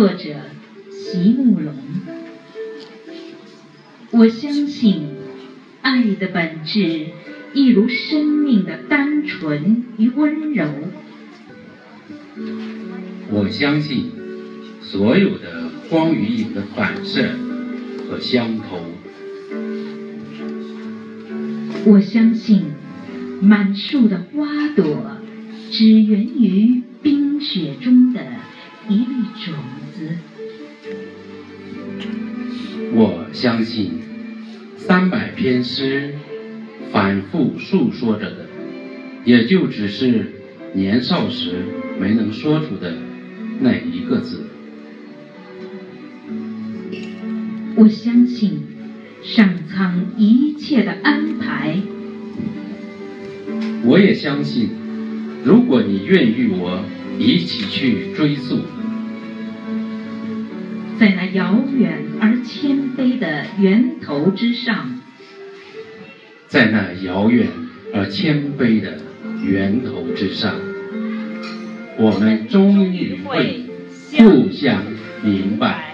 作者席慕容。我相信，爱的本质一如生命的单纯与温柔。我相信，所有的光与影的反射和相投。我相信，满树的花朵只源于冰雪中的种子。我相信，三百篇诗反复诉说着的，也就只是年少时没能说出的那一个字。我相信，上苍一切的安排。我也相信，如果你愿与我一起去追溯。在那遥远而谦卑的源头之上，在那遥远而谦卑的源头之上，我们终于会互相明白。